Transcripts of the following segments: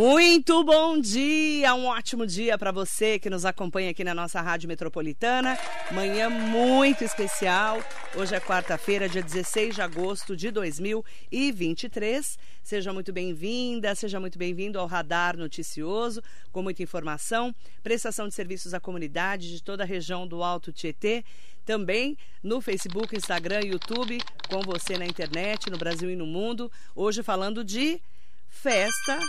Muito bom dia, um ótimo dia para você que nos acompanha aqui na nossa Rádio Metropolitana. Manhã muito especial. Hoje é quarta-feira, dia 16 de agosto de 2023. Seja muito bem-vinda, seja muito bem-vindo ao Radar Noticioso, com muita informação, prestação de serviços à comunidade de toda a região do Alto Tietê. Também no Facebook, Instagram, YouTube, com você na internet, no Brasil e no mundo. Hoje falando de festa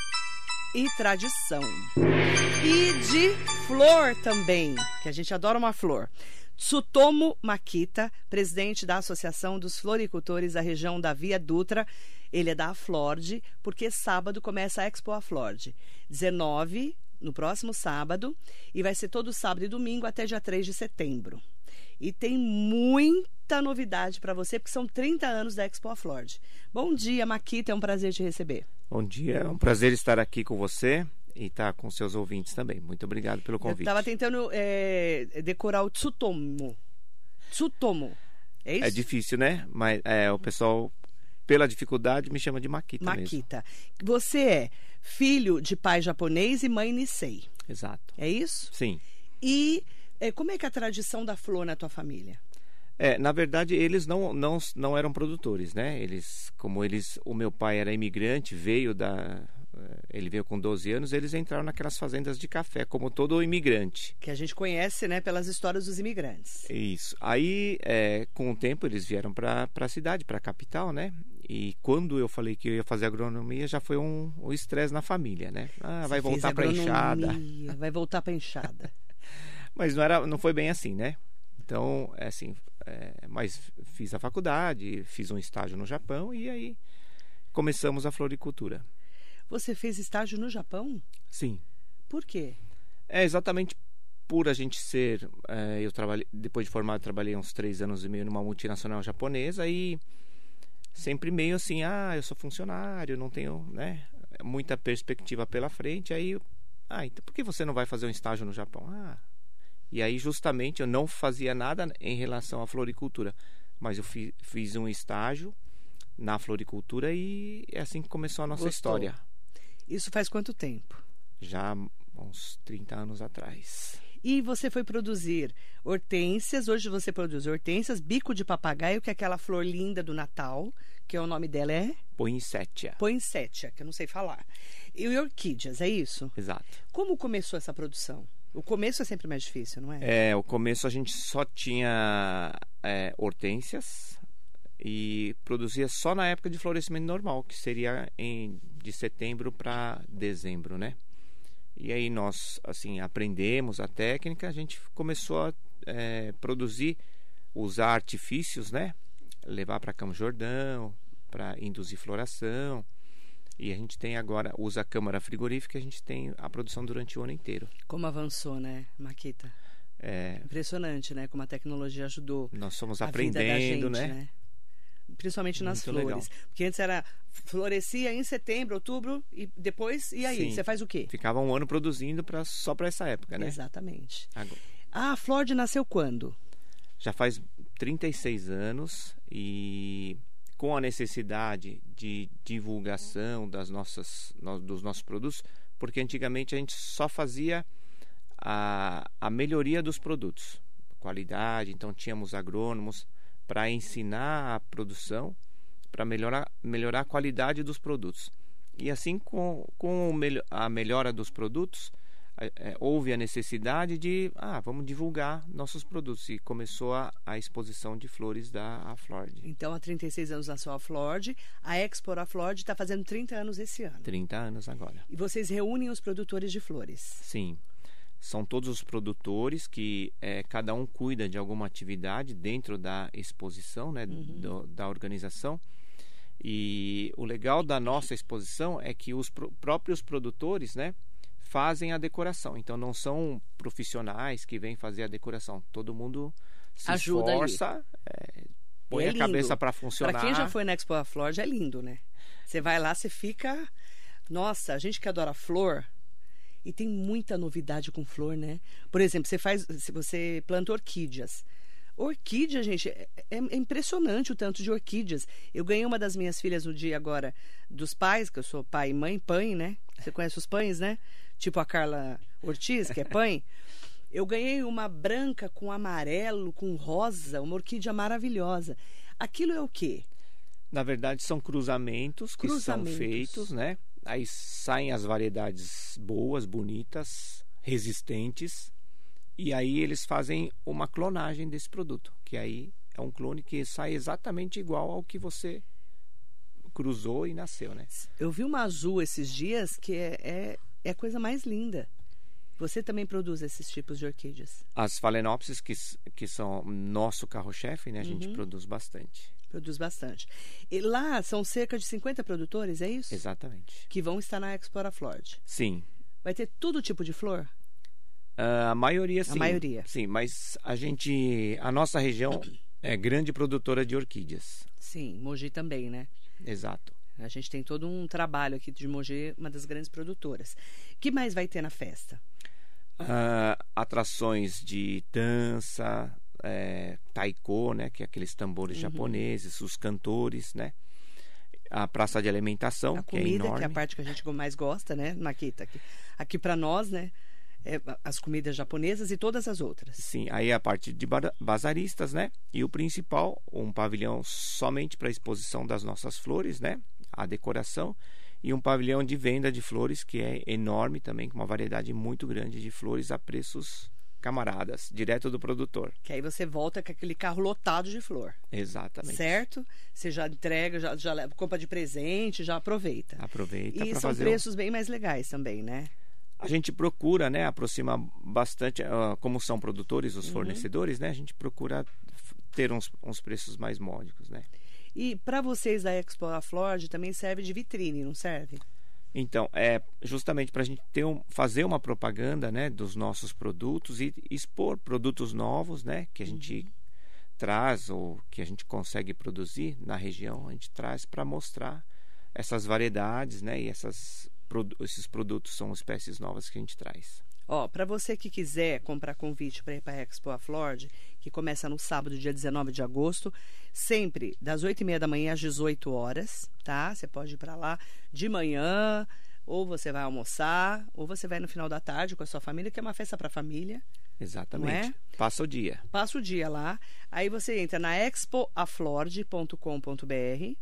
e tradição. E de flor também, que a gente adora uma flor. Tsutomo Makita, presidente da Associação dos Floricultores da região da Via Dutra. Ele é da Aflord, porque sábado começa a Expo Aflord. 19, no próximo sábado, e vai ser todo sábado e domingo até dia 3 de setembro. E tem muita novidade para você, porque são 30 anos da Expo Aflord. Bom dia, Makita, é um prazer te receber. Bom dia, é um prazer estar aqui com você e estar tá com seus ouvintes também. Muito obrigado pelo convite. Eu estava tentando é, decorar o Tsutomo. Tsutomo. É isso? É difícil, né? Mas é, o pessoal, pela dificuldade, me chama de Makita. Makita. Mesmo. Você é filho de pai japonês e mãe Nisei. Exato. É isso? Sim. E é, como é que é a tradição da flor na tua família? É, na verdade, eles não, não, não eram produtores, né? Eles, como eles, o meu pai era imigrante, veio da, eh, ele veio com 12 anos, eles entraram naquelas fazendas de café, como todo imigrante. Que a gente conhece, né, pelas histórias dos imigrantes. Isso. Aí, é, com o tempo, eles vieram para a cidade, para a capital, né? E quando eu falei que eu ia fazer agronomia, já foi um estresse na família, né? Ah, vai voltar para enxada. Vai voltar para enxada. Mas não era, não foi bem assim, né? Então, é assim, é, mas fiz a faculdade, fiz um estágio no Japão e aí começamos a floricultura. Você fez estágio no Japão? Sim. Por quê? É exatamente por a gente ser. É, eu trabalhei depois de formado trabalhei uns três anos e meio numa multinacional japonesa e sempre meio assim, ah, eu sou funcionário, não tenho, né, muita perspectiva pela frente. Aí, ah, então por que você não vai fazer um estágio no Japão? Ah, e aí, justamente, eu não fazia nada em relação à floricultura, mas eu fi, fiz um estágio na floricultura e é assim que começou a nossa Gostou. história. Isso faz quanto tempo? Já uns 30 anos atrás. E você foi produzir hortênsias, hoje você produz hortênsias, bico de papagaio, que é aquela flor linda do Natal, que é o nome dela é? Poinsettia. Poinsettia, que eu não sei falar. E orquídeas, é isso? Exato. Como começou essa produção? O começo é sempre mais difícil, não é? É, o começo a gente só tinha é, hortênsias e produzia só na época de florescimento normal, que seria em, de setembro para dezembro, né? E aí nós, assim, aprendemos a técnica, a gente começou a é, produzir, usar artifícios, né? Levar para Campo Jordão, para induzir floração. E a gente tem agora, usa a câmara frigorífica, a gente tem a produção durante o ano inteiro. Como avançou, né, Maquita? É... Impressionante, né? Como a tecnologia ajudou. Nós somos aprendendo, gente, né? né? Principalmente nas Muito flores. Legal. Porque antes era florescia em setembro, outubro e depois e aí Sim. você faz o quê? Ficava um ano produzindo para só para essa época, né? Exatamente. Agora. Ah, a Flord nasceu quando? Já faz 36 anos e com a necessidade de divulgação das nossas, dos nossos produtos, porque antigamente a gente só fazia a, a melhoria dos produtos, qualidade, então tínhamos agrônomos para ensinar a produção, para melhorar, melhorar a qualidade dos produtos. E assim, com, com a melhora dos produtos, é, houve a necessidade de, ah, vamos divulgar nossos produtos. E começou a, a exposição de flores da Aflord. Então, há 36 anos nasceu a Aflord. A Expo Aflord está fazendo 30 anos esse ano. 30 anos agora. E vocês reúnem os produtores de flores? Sim. São todos os produtores que é, cada um cuida de alguma atividade dentro da exposição, né, uhum. do, da organização. E o legal da nossa exposição é que os pr próprios produtores, né, fazem a decoração. Então não são profissionais que vêm fazer a decoração. Todo mundo se Ajuda esforça, é, põe é a cabeça para funcionar. Para quem já foi na Expo da Flor, já é lindo, né? Você vai lá, você fica. Nossa, a gente que adora flor. E tem muita novidade com flor, né? Por exemplo, você faz, se você planta orquídeas. Orquídea, gente, é, é, é, impressionante o tanto de orquídeas. Eu ganhei uma das minhas filhas no dia agora dos pais, que eu sou pai e mãe, pãe, né? Você conhece os pães, né? Tipo a Carla Ortiz, que é pãe. Eu ganhei uma branca com amarelo, com rosa, uma orquídea maravilhosa. Aquilo é o quê? Na verdade, são cruzamentos, cruzamentos. que são feitos, né? Aí saem as variedades boas, bonitas, resistentes, e aí eles fazem uma clonagem desse produto, que aí é um clone que sai exatamente igual ao que você cruzou e nasceu, né? Eu vi uma azul esses dias que é, é, é a coisa mais linda. Você também produz esses tipos de orquídeas? As phalaenopsis, que, que são nosso carro-chefe, né? A gente uhum. produz bastante. Produz bastante. E lá são cerca de 50 produtores, é isso? Exatamente. Que vão estar na Explora Flord. Sim. Vai ter todo tipo de flor? Uh, a maioria sim. A maioria. Sim, mas a gente. A nossa região é grande produtora de orquídeas. Sim, Mogi também, né? Exato. A gente tem todo um trabalho aqui de Mogi, uma das grandes produtoras. O que mais vai ter na festa? Uh, atrações de dança, é, taiko, né, que é aqueles tambores uhum. japoneses, os cantores, né? A praça de alimentação, a que é comida, é enorme. que é a parte que a gente mais gosta, né, Maquita? Aqui, aqui para nós, né? É, as comidas japonesas e todas as outras. Sim, aí a parte de bazaristas, né? E o principal, um pavilhão somente para exposição das nossas flores, né? A decoração e um pavilhão de venda de flores que é enorme também, com uma variedade muito grande de flores a preços camaradas, direto do produtor. Que aí você volta com aquele carro lotado de flor. Exatamente. Certo? Você já entrega, já, já leva, compra de presente, já aproveita. Aproveita. E são preços um... bem mais legais também, né? A gente procura, né, aproximar bastante, uh, como são produtores, os uhum. fornecedores, né? A gente procura ter uns, uns preços mais módicos, né? E para vocês da Expo A Flord também serve de vitrine, não serve? Então, é justamente para a gente ter um, fazer uma propaganda né, dos nossos produtos e expor produtos novos né, que a gente uhum. traz ou que a gente consegue produzir na região, a gente traz para mostrar essas variedades né, e essas, esses produtos são espécies novas que a gente traz. Ó, para você que quiser comprar convite para ir para a Expo a Flord, que começa no sábado, dia 19 de agosto, sempre das 8 e meia da manhã às 18 horas, tá? Você pode ir para lá de manhã, ou você vai almoçar, ou você vai no final da tarde com a sua família, que é uma festa para a família. Exatamente. É? Passa o dia. Passa o dia lá. Aí você entra na expoaflord.com.br,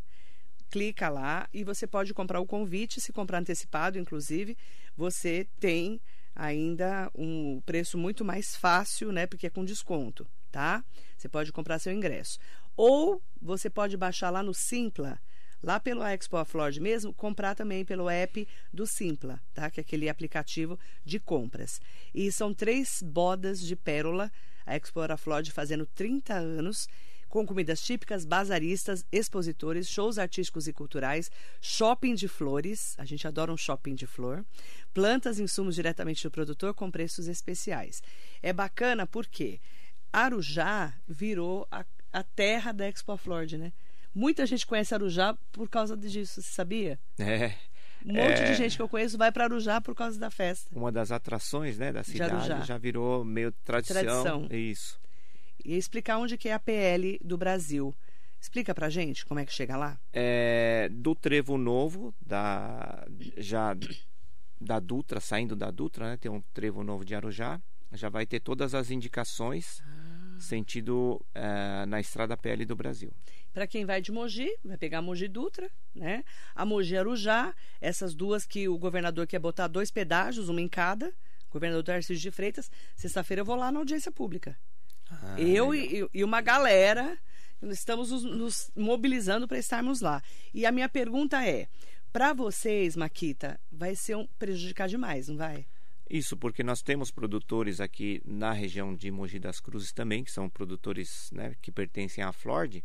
clica lá e você pode comprar o convite. Se comprar antecipado, inclusive, você tem ainda um preço muito mais fácil, né? Porque é com desconto, tá? Você pode comprar seu ingresso. Ou você pode baixar lá no Simpla, lá pelo Expo Aflord mesmo, comprar também pelo app do Simpla, tá? Que é aquele aplicativo de compras. E são três bodas de pérola, a Expo Aflord fazendo 30 anos com comidas típicas, bazaristas, expositores, shows artísticos e culturais, shopping de flores, a gente adora um shopping de flor, plantas e insumos diretamente do produtor com preços especiais. É bacana porque Arujá virou a, a terra da Expo Flord, né? Muita gente conhece Arujá por causa disso, você sabia? É. Um monte é... de gente que eu conheço vai para Arujá por causa da festa. Uma das atrações né, da cidade já virou meio tradição. Tradição. Isso e explicar onde que é a PL do Brasil. Explica pra gente como é que chega lá. É, do Trevo Novo, da, já da Dutra, saindo da Dutra, né, tem um Trevo Novo de Arujá, já vai ter todas as indicações ah. sentido é, na estrada PL do Brasil. Para quem vai de Mogi, vai pegar Mogi Dutra, né? A Mogi Arujá, essas duas que o governador quer botar dois pedágios, uma em cada. Governador Tarcísio de Freitas, sexta-feira eu vou lá na audiência pública. Ah, eu e, e, uma galera estamos nos, nos mobilizando para estarmos lá. E a minha pergunta é: para vocês, Maquita, vai ser um prejudicar demais, não vai? Isso, porque nós temos produtores aqui na região de Mogi das Cruzes também, que são produtores né, que pertencem à Flord,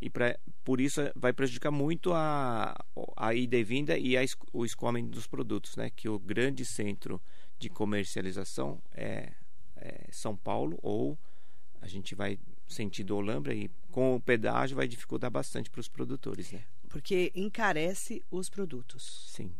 e pra, por isso vai prejudicar muito a, a ida e vinda e a, o escoamento dos produtos, né, que o grande centro de comercialização é, é São Paulo ou a gente vai sentido Olambra e com o pedágio vai dificultar bastante para os produtores, né? Porque encarece os produtos. Sim.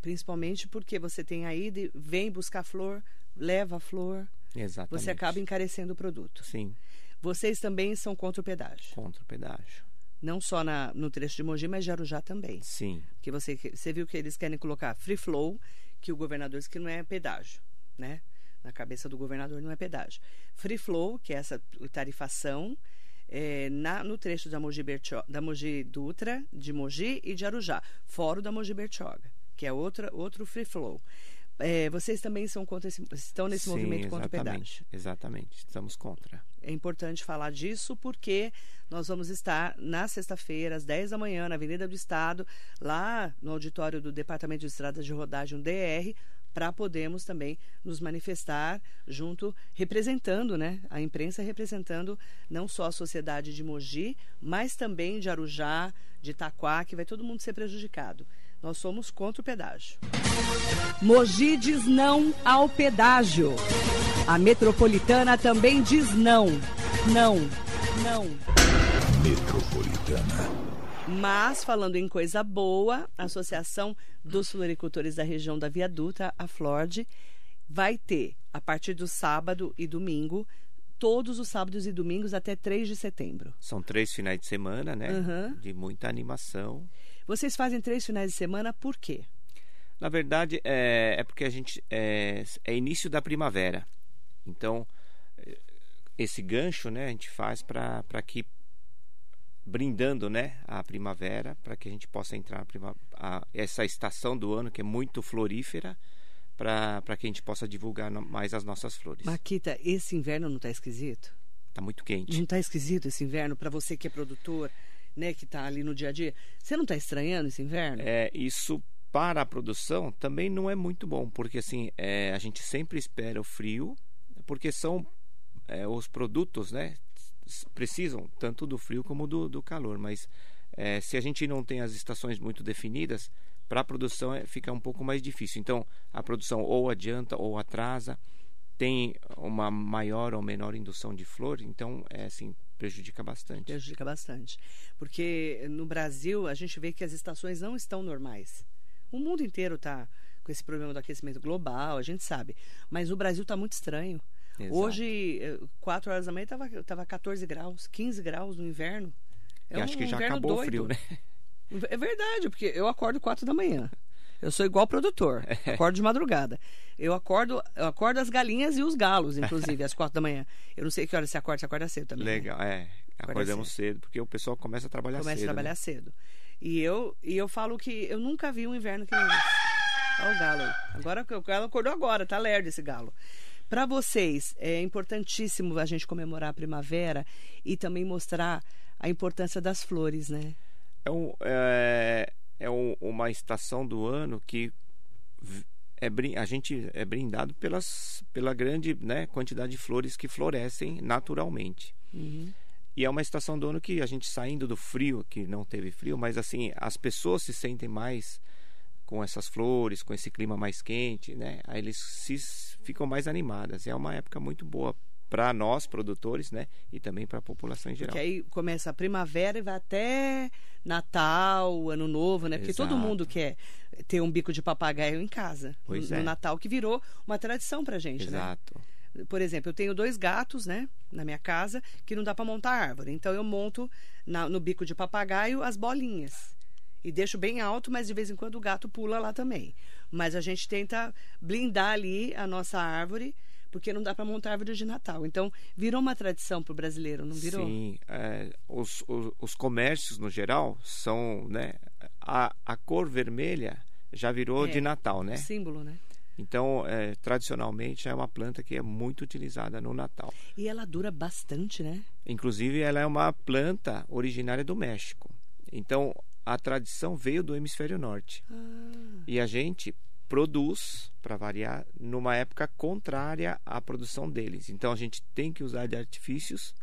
Principalmente porque você tem aí de vem buscar flor, leva a flor. Exatamente. Você acaba encarecendo o produto. Sim. Vocês também são contra o pedágio? Contra o pedágio. Não só na, no trecho de Mogi, mas de Arujá também. Sim. Que você, você viu que eles querem colocar free flow, que o governador disse que não é pedágio, né? Na cabeça do governador não é pedágio. Free flow, que é essa tarifação, é, na, no trecho da Mogi, Bertio, da Mogi Dutra, de Mogi e de Arujá, fora da Mogi Bertioga, que é outra, outro free flow. É, vocês também são contra esse, estão nesse Sim, movimento contra o pedágio. Exatamente, estamos contra. É importante falar disso porque nós vamos estar na sexta-feira, às 10 da manhã, na Avenida do Estado, lá no auditório do Departamento de Estradas de Rodagem, DR, para podermos também nos manifestar junto, representando, né? A imprensa representando não só a sociedade de Mogi, mas também de Arujá, de Itaquá, que vai todo mundo ser prejudicado. Nós somos contra o pedágio. Mogi diz não ao pedágio. A metropolitana também diz não. Não. Não. Metropolitana. Mas, falando em coisa boa, a Associação dos Floricultores da região da Viaduta, a Flord, vai ter, a partir do sábado e domingo, todos os sábados e domingos até 3 de setembro. São três finais de semana, né? Uhum. De muita animação. Vocês fazem três finais de semana por quê? Na verdade, é, é porque a gente é, é, início da primavera. Então, esse gancho, né, a gente faz para que brindando, né, a primavera, para que a gente possa entrar prima, a, essa estação do ano que é muito florífera, para que a gente possa divulgar mais as nossas flores. Maquita, esse inverno não está esquisito? Está muito quente. Não está esquisito esse inverno para você que é produtor? Né, que está ali no dia a dia. Você não está estranhando esse inverno? É, isso para a produção também não é muito bom, porque assim, é, a gente sempre espera o frio, porque são é, os produtos, né, precisam tanto do frio como do, do calor, mas é, se a gente não tem as estações muito definidas, para a produção é, fica um pouco mais difícil. Então, a produção ou adianta ou atrasa, tem uma maior ou menor indução de flor, então, é assim, prejudica bastante. Prejudica bastante. Porque no Brasil a gente vê que as estações não estão normais. O mundo inteiro está com esse problema do aquecimento global, a gente sabe. Mas o Brasil está muito estranho. Exato. Hoje, 4 horas da manhã, estava tava 14 graus, 15 graus no inverno. É um, acho que já acabou doido. o frio, né? É verdade, porque eu acordo 4 da manhã. Eu sou igual produtor. Acordo de madrugada. Eu acordo, eu acordo as galinhas e os galos, inclusive, às quatro da manhã. Eu não sei que hora você acorda, você acorda cedo também. Né? Legal, né? é. Acordamos cedo. cedo. porque o pessoal começa a trabalhar começa cedo. Começa a trabalhar né? cedo. E eu, e eu falo que eu nunca vi um inverno que nem esse. Olha o galo. Agora o galo acordou agora, tá lerdo esse galo. Para vocês, é importantíssimo a gente comemorar a primavera e também mostrar a importância das flores, né? É, um, é, é um, uma estação do ano que é, a gente é brindado pelas, pela grande né, quantidade de flores que florescem naturalmente. Uhum. E é uma estação do ano que a gente saindo do frio, que não teve frio, mas assim, as pessoas se sentem mais com essas flores, com esse clima mais quente, né? Aí eles se, ficam mais animadas. É uma época muito boa para nós produtores, né? E também para a população em geral. Porque aí começa a primavera e vai até Natal, Ano Novo, né? Porque Exato. todo mundo quer ter um bico de papagaio em casa pois no, é. no Natal, que virou uma tradição para gente, Exato. né? Por exemplo, eu tenho dois gatos, né, na minha casa, que não dá para montar árvore. Então eu monto na, no bico de papagaio as bolinhas e deixo bem alto, mas de vez em quando o gato pula lá também. Mas a gente tenta blindar ali a nossa árvore porque não dá para montar árvore de Natal. Então, virou uma tradição para o brasileiro, não virou? Sim, é, os, os, os, comércios no geral são, né, a, a cor vermelha já virou é, de Natal, né? Símbolo, né? Então, é, tradicionalmente é uma planta que é muito utilizada no Natal. E ela dura bastante, né? Inclusive, ela é uma planta originária do México. Então, a tradição veio do hemisfério norte. Ah. E a gente produz, para variar, numa época contrária à produção deles. Então a gente tem que usar de artifícios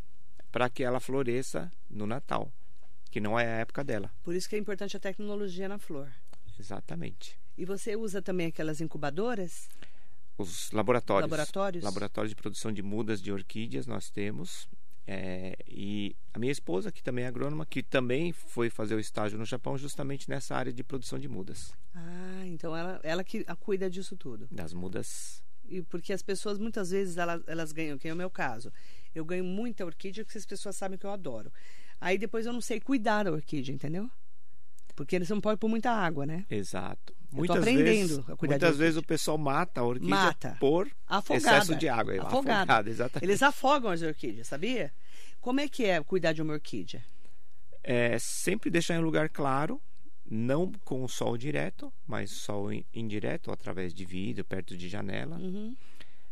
para que ela floresça no Natal, que não é a época dela. Por isso que é importante a tecnologia na flor. Exatamente. E você usa também aquelas incubadoras? Os laboratórios. Laboratórios. Laboratórios de produção de mudas de orquídeas nós temos. É, e a minha esposa, que também é agrônoma, que também foi fazer o estágio no Japão justamente nessa área de produção de mudas. Ah, então ela, ela que cuida disso tudo. Das mudas. E porque as pessoas muitas vezes elas, elas ganham, que é o meu caso. Eu ganho muita orquídea, porque as pessoas sabem que eu adoro. Aí depois eu não sei cuidar da orquídea, entendeu? Porque eles não podem pôr muita água, né? Exato. Eu Muitas aprendendo vezes, a cuidar muitas vezes o pessoal mata a orquídea Mata. por Afogado. excesso de água. Afogado. Afogado, exatamente. Eles afogam as orquídeas, sabia? Como é que é cuidar de uma orquídea? É sempre deixar em lugar claro, não com o sol direto, mas sol in- indireto, através de vidro, perto de janela. Uhum.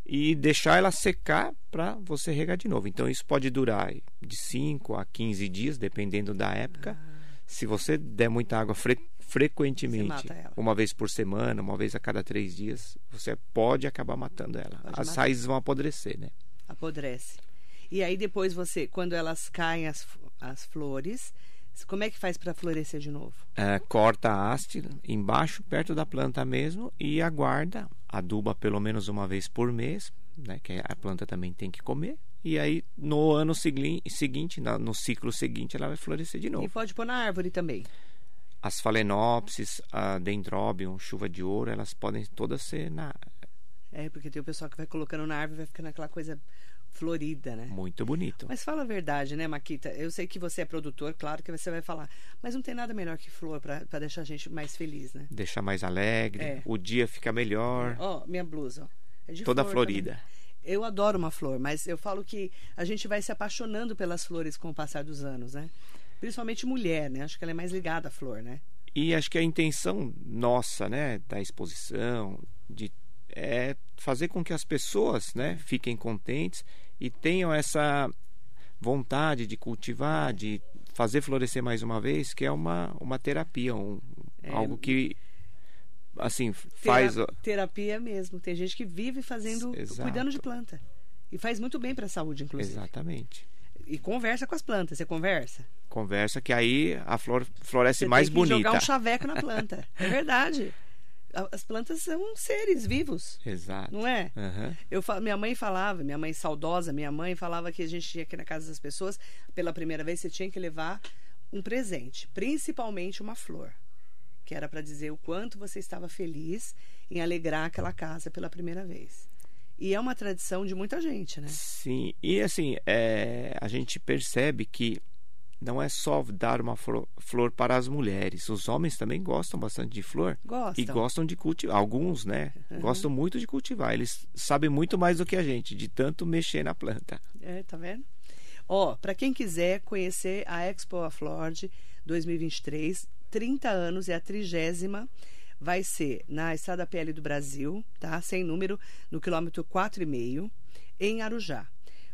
E deixar ela secar para você regar de novo. Então isso pode durar de 5 a 15 dias, dependendo da época. Se você der muita água fre- frequentemente, uma vez por semana, uma vez a cada três dias, você pode acabar matando ela. Pode As matar. raízes vão apodrecer, né? Apodrece. E aí depois você, quando elas caem as, as flores, como é que faz para florescer de novo? É, corta a haste embaixo, perto da planta mesmo, e aguarda, aduba pelo menos uma vez por mês, né, que a planta também tem que comer. E aí, no ano segui- seguinte, no ciclo seguinte, ela vai florescer de E novo. pode pôr na árvore também. As phalaenopsis, a dendrobium, chuva de ouro, elas podem todas ser na... É, porque tem o pessoal que vai colocando na árvore e vai ficando aquela coisa florida, né? muito bonito. Mas fala a verdade, né, Maquita? Eu sei que você é produtor, claro que você vai falar. Mas não tem nada melhor que flor para deixar a gente mais feliz, né? Deixar mais alegre, É. o dia fica melhor, Ó, minha blusa, ó. É de toda flor florida. também. Eu adoro uma flor, mas eu falo que a gente vai se apaixonando pelas flores com o passar dos anos, né? Principalmente mulher, né? Acho que ela é mais ligada à flor, né? E acho que a intenção nossa, né, da exposição, de é fazer com que as pessoas, né, fiquem contentes e tenham essa vontade de cultivar, de fazer florescer mais uma vez, que é uma, uma terapia, um, É. algo que assim faz Tera- terapia mesmo. Tem gente que vive fazendo, Exato. cuidando de planta. E faz muito bem para a saúde, inclusive. exatamente. E conversa com as plantas. Você conversa? Conversa que aí a flor floresce Você mais tem que bonita. jogar um chaveco na planta. é verdade. As plantas são seres vivos, Exato. não é? Aham. Eu minha mãe falava, minha mãe saudosa, minha mãe falava que a gente ia aqui na casa das pessoas, pela primeira vez você tinha que levar um presente, principalmente uma flor, que era para dizer o quanto você estava feliz em alegrar aquela casa pela primeira vez. E é uma tradição de muita gente, né? Sim, e assim, é, a gente percebe que não é só dar uma flor, flor para as mulheres. Os homens também gostam bastante de flor Gostam. e gostam de cultivar. Alguns, né? Gostam muito de cultivar. Eles sabem muito mais do que a gente, de tanto mexer na planta. É, tá vendo? Ó, para quem quiser conhecer a Expo Aflord 2023, 30 anos, é a trigésima, vai ser na Estrada PL do Brasil, tá? Sem número, no quilômetro 4,5, em Arujá.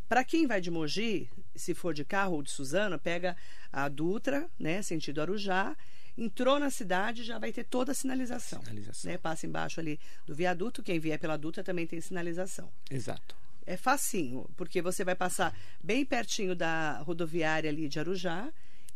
Para quem vai de Mogi, se for de carro ou de Suzano, pega a Dutra, né, sentido Arujá, entrou na cidade, já vai ter toda a sinalização. Sinalização. Né? Passa embaixo ali do viaduto, quem vier pela Dutra também tem sinalização. Exato. É facinho, porque você vai passar bem pertinho da rodoviária ali de Arujá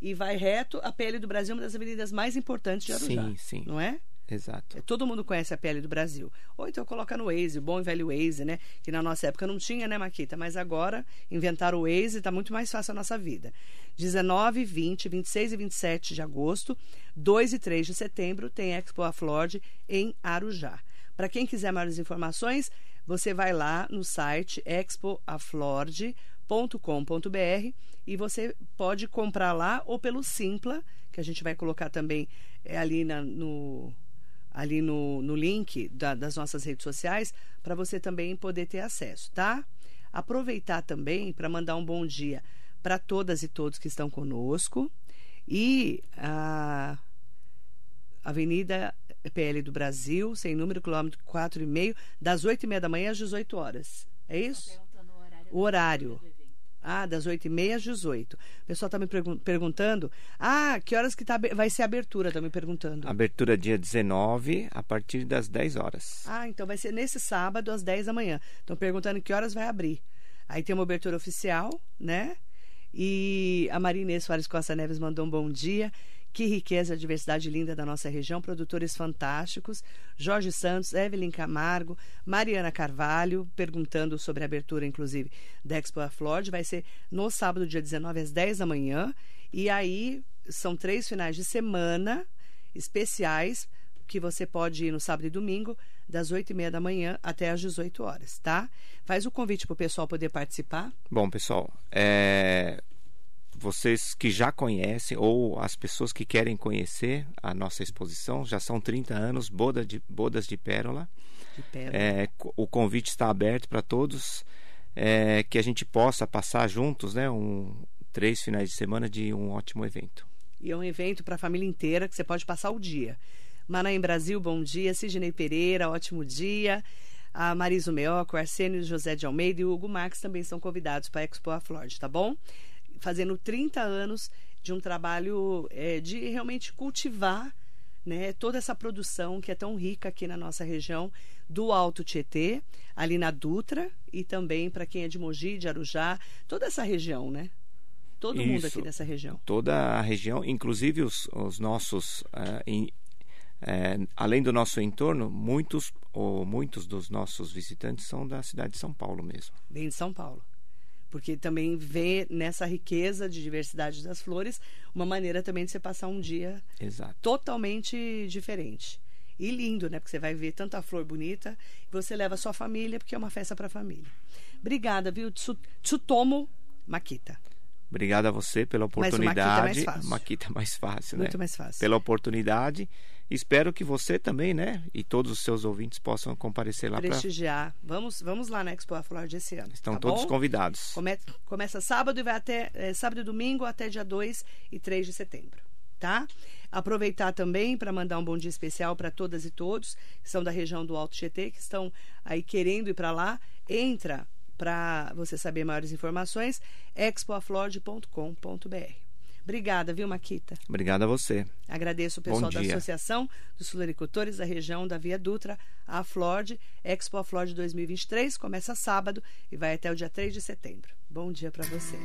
e vai reto. A PL do Brasil é uma das avenidas mais importantes de Arujá. Sim, sim. Não é? Exato. É, Todo mundo conhece a PL do Brasil. Ou então coloca no Waze, o bom e velho Waze, né? Que na nossa época não tinha, né, Maquita? Mas agora inventaram o Waze e está muito mais fácil a nossa vida. 19, 20, 26 e 27 de agosto, 2 e 3 de setembro, tem Expo Aflord em Arujá. Para quem quiser maiores informações, você vai lá no site expoaflord.com.br e você pode comprar lá ou pelo Simpla, que a gente vai colocar também é, ali na- no, ali no, no link da- das nossas redes sociais para você também poder ter acesso, tá? Aproveitar também para mandar um bom dia para todas e todos que estão conosco e a Avenida PL do Brasil, sem número, quilômetro 4,5, das 8h30 da manhã às 18 horas. É isso? Perguntando o horário. Ah, das 8h30 às 18 O pessoal está me pergun- perguntando. Ah, que horas que tá, vai ser a abertura? Estão me perguntando. Abertura dia 19, a partir das 10 horas. Ah, então vai ser nesse sábado às 10 da manhã. Estão perguntando que horas vai abrir. Aí tem uma abertura oficial, né? E a Marinês Soares Costa Neves mandou um bom dia. Que riqueza, diversidade linda da nossa região, produtores fantásticos. Jorge Santos, Evelyn Camargo, Mariana Carvalho, perguntando sobre a abertura, inclusive, da Expo Aflord. Vai ser no sábado, dia 19, às 10 da manhã. E aí são três finais de semana especiais que você pode ir no sábado e domingo, das 8 e meia da manhã até às 18 horas, tá? Faz o convite para o pessoal poder participar. Bom, pessoal, é... vocês que já conhecem ou as pessoas que querem conhecer a nossa exposição, já são 30 anos, Boda de, Bodas de Pérola. De pérola. É, o convite está aberto para todos, é, que a gente possa passar juntos, né? Um, três finais de semana de um ótimo evento. E é um evento para a família inteira que você pode passar o dia. Manaim Brasil, bom dia. Sidney Pereira, ótimo dia. A Marisa Meoco, Arsênio José de Almeida e o Hugo Marques também são convidados para a Expo a Florida, tá bom? Fazendo 30 anos de um trabalho é, de realmente cultivar né, toda essa produção que é tão rica aqui na nossa região do Alto Tietê, ali na Dutra e também para quem é de Mogi, de Arujá, toda essa região, né? Todo Isso, mundo aqui dessa região. Toda a região, inclusive os, os nossos, uh, in, uh, além do nosso entorno, muitos ou muitos dos nossos visitantes são da cidade de São Paulo mesmo. Bem de São Paulo porque também vê nessa riqueza de diversidade das flores uma maneira também de você passar um dia Exato. totalmente diferente. E lindo, né? Porque você vai ver tanta flor bonita você leva a sua família, porque é uma festa para a família. Obrigada, viu? Tsutomo Makita. Obrigado a você pela oportunidade. Mas o Makita é mais fácil. Makita é mais fácil, Muito né? mais fácil. Pela oportunidade. Espero que você também, né? E todos os seus ouvintes possam comparecer lá para prestigiar. Vamos, vamos lá na Expo Flor esse ano. Estão tá todos bom? convidados. Come- Começa sábado e vai até é, sábado e domingo até dia 2 e 3 de setembro, tá? Aproveitar também para mandar um bom dia especial para todas e todos que são da região do Alto Tietê, que estão aí querendo ir para lá. Entra para você saber maiores informações, expoaflord.com.br. Obrigada, viu, Maquita? Obrigado a você. Agradeço o pessoal da. Associação dos Floricultores da região da Via Dutra, a Flord, Expo a Flord 2023, começa sábado e vai até o dia 3 de setembro. Bom dia para você.